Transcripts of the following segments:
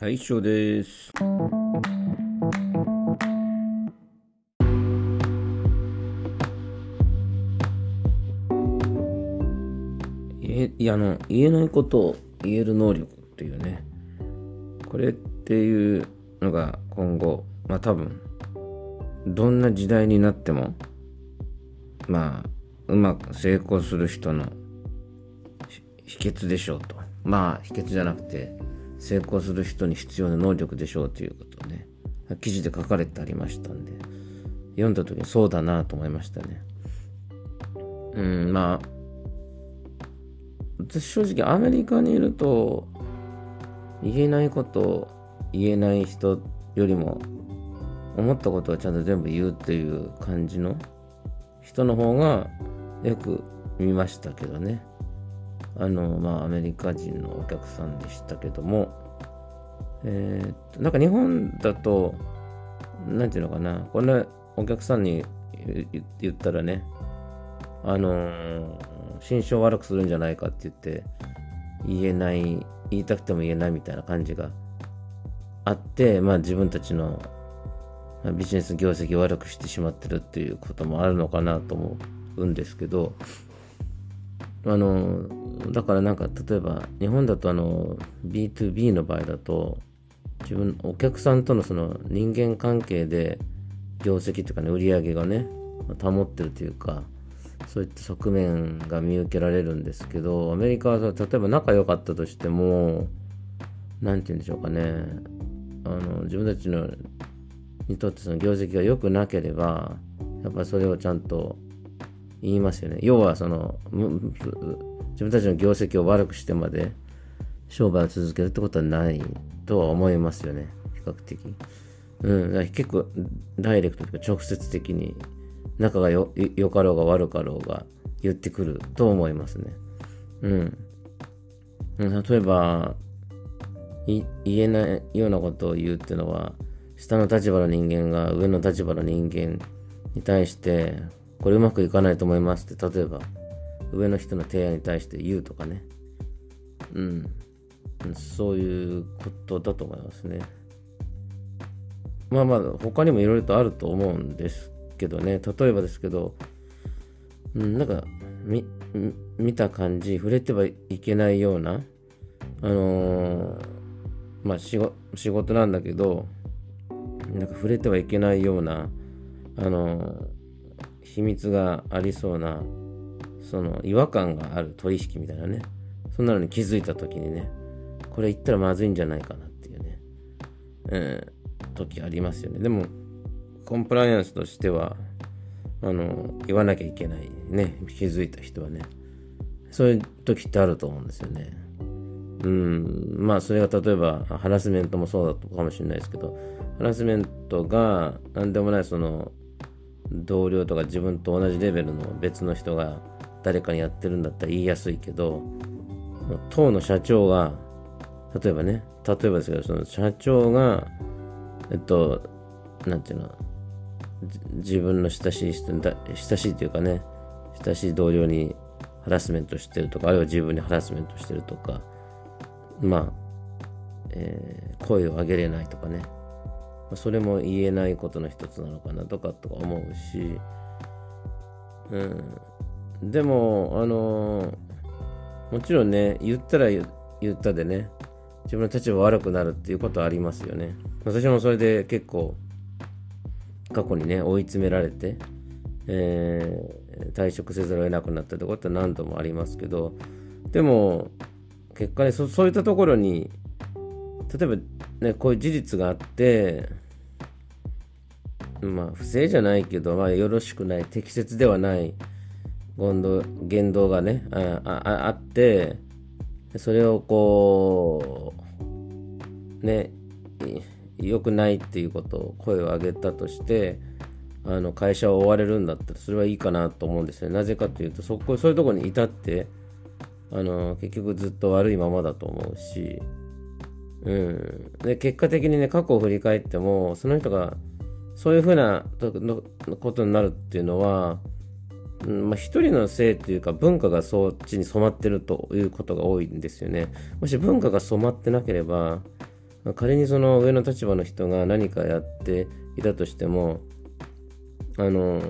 はい、以上です。えいやあの言えないことを言える能力っていうねこれっていうのが今後まあ多分どんな時代になってもまあうまく成功する人の秘訣でしょうとまあ秘訣じゃなくて成功する人に必要な能力でしょうということをね記事で書かれてありましたんで読んだ時にそうだなと思いましたね。うんまあ私正直アメリカにいると言えないことを言えない人よりも思ったことをちゃんと全部言うっていう感じの人の方がよく見ましたけどね。あのまあアメリカ人のお客さんでしたけどもえーっとなんか日本だとなんていうのかなこれお客さんに言ったらねあの心象悪くするんじゃないかって言って言えない言いたくても言えないみたいな感じがあってまあ自分たちのビジネス業績を悪くしてしまってるっていうこともあるのかなと思うんですけどあのだからなんか例えば日本だとあの B2B の場合だと自分お客さんとのその人間関係で業績というかね売り上げがね保ってるというかそういった側面が見受けられるんですけどアメリカは例えば仲良かったとしても何て言うんでしょうかねあの自分たちのにとってその業績が良くなければやっぱりそれをちゃんと言いますよね。要はその自分たちの業績を悪くしてまで商売を続けるってことはないとは思いますよね。比較的。うん。だ結構ダイレクトというか直接的に仲がよ良かろうが悪かろうが言ってくると思いますね。うん。例えば言えないようなことを言うっていうのは下の立場の人間が上の立場の人間に対してこれうまくいかないと思いますって例えば上の人の提案に対して言うとかね。うん。そういうことだと思いますね。まあまあ他にもいろいろとあると思うんですけどね。例えばですけど、うん、なんかみ見た感じ触れてはいけないようなあのーまあ仕仕事なんだけどなんか触れてはいけないようなあのー秘密がありそうなその違和感がある取引みたいなね。そんなのに気づいた時にねこれ言ったらまずいんじゃないかなっていうね、うん、時ありますよね。でもコンプライアンスとしてはあの言わなきゃいけないね気づいた人はね。そういう時ってあると思うんですよね。うんまあそれが例えばハラスメントもそうだったかもしれないですけどハラスメントが何でもないその同僚とか自分と同じレベルの別の人が誰かにやってるんだったら言いやすいけど当の社長が例えばね例えばですけどその社長がえっとなんていうの自分の親しい人親しいというかね親しい同僚にハラスメントしてるとかあるいは自分にハラスメントしてるとかまあ、えー、声を上げれないとかねそれも言えないことの一つなのかなとかとか思うし、うん、でもあのもちろんね言ったら言ったでね自分の立場悪くなるっていうことはありますよね。私もそれで結構過去にね追い詰められて、えー、退職せざるを得なくなったってことは何度もありますけどでも結果ねそそういったところに例えばねこういう事実があってまあ不正じゃないけど、まあ、よろしくない適切ではない言動がねあああってそれをこうね良くないっていうことを声を上げたとしてあの会社を追われるんだったらそれはいいかなと思うんですよなぜかというとそこそういうところに至ってあの結局ずっと悪いままだと思うし、うん、で結果的にね過去を振り返ってもその人がそういうふうなことになるっていうのは、うんまあ、一人のせいというか文化がそっちに染まってるということが多いんですよね。もし文化が染まってなければ仮にその上の立場の人が何かやっていたとしてもあの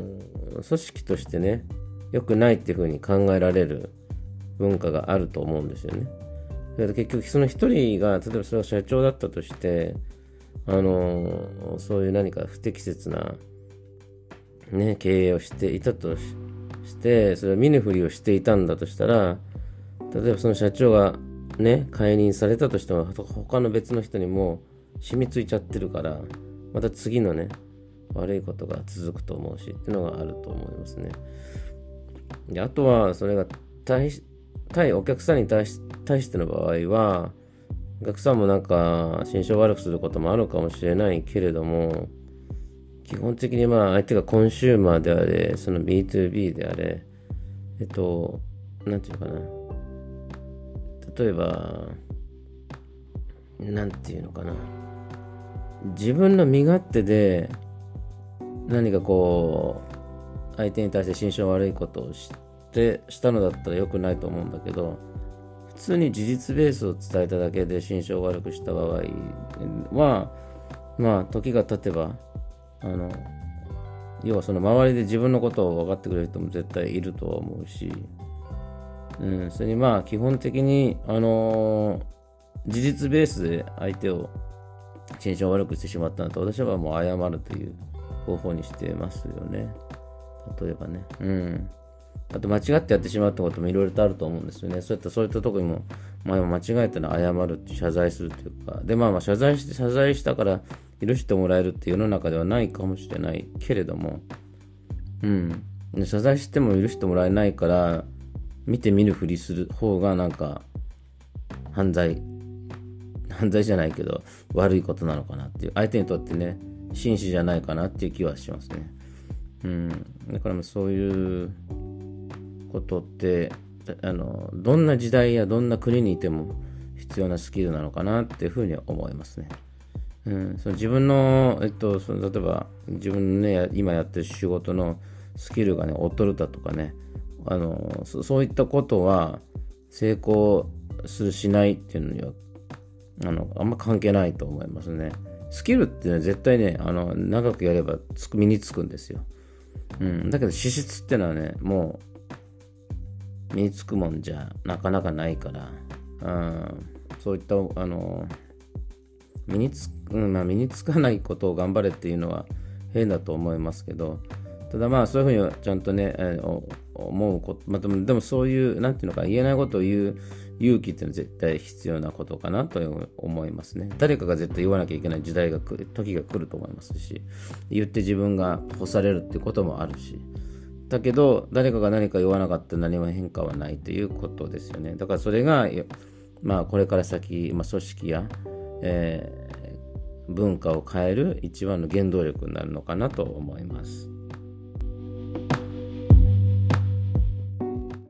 組織としてね良くないっていうふうに考えられる文化があると思うんですよね。だから結局その一人が例えばそれが社長だったとしてあのそういう何か不適切な、ね、経営をしていたとしてそれを見ぬふりをしていたんだとしたら例えばその社長がね解任されたとしても他の別の人にも染みついちゃってるからまた次のね悪いことが続くと思うしっていうのがあると思いますね。であとはそれが対対お客さんに対し対しての場合はお客さんもなんか心象悪くすることもあるかもしれないけれども基本的にまあ相手がコンシューマーであれその B2B であれえっとなんていうかな。例えばなんていうのかな。自分の身勝手で何かこう相手に対して心象悪いことをしてしたのだったら良くないと思うんだけど普通に事実ベースを伝えただけで心象悪くした場合はまあ時が経てばあの要はその周りで自分のことを分かってくれる人も絶対いるとは思うし、うん、それにまあ基本的にあの事実ベースで相手を心象悪くしてしまったんだと私はもう謝るという方法にしてますよね。例えばね。うん。あと間違ってやってしまうってこともいろいろとあると思うんですよね。そういった、そういったとこにも、まあ、間違えたら謝るって謝罪するというか、で、まあまあ謝罪して、謝罪したから許してもらえるって世の中ではないかもしれないけれども、うん。謝罪しても許してもらえないから、見て見ぬふりする方がなんか、犯罪、犯罪じゃないけど、悪いことなのかなっていう、相手にとってね、紳士じゃないかなっていう気はしますね。うん。だからそういうことって、あの、どんな時代やどんな国にいても必要なスキルなのかなっていうふうに思いますね。うん、その自分の、えっと、その例えば自分のね、今やってる仕事のスキルがね、劣るだとかね、あのそ、ういったことは成功するしないっていうのには、あの、あんま関係ないと思いますね。スキルっていうのは絶対ね、あの、長くやればつく身につくんですよ。うん。だけど資質ってのはね、もう、身につくもんじゃなかなかないから、うん、そういった、あの、身につ,、うんまあ、身につかないことを頑張れっていうのは変だと思いますけど、ただまあそういうふうにちゃんとね、えー、思うこと、まあ、でもでもそういう、なんていうのか、言えないことを言う勇気っていうのは絶対必要なことかなと思いますね。誰かが絶対言わなきゃいけない時代が来る、時が来ると思いますし、言って自分が干されるってこともあるし、だけど、誰かが何か言わなかったら何も変化はないということですよね。だからそれが、まあこれから先、まあ、組織や、えー、文化を変える一番の原動力になるのかなと思います。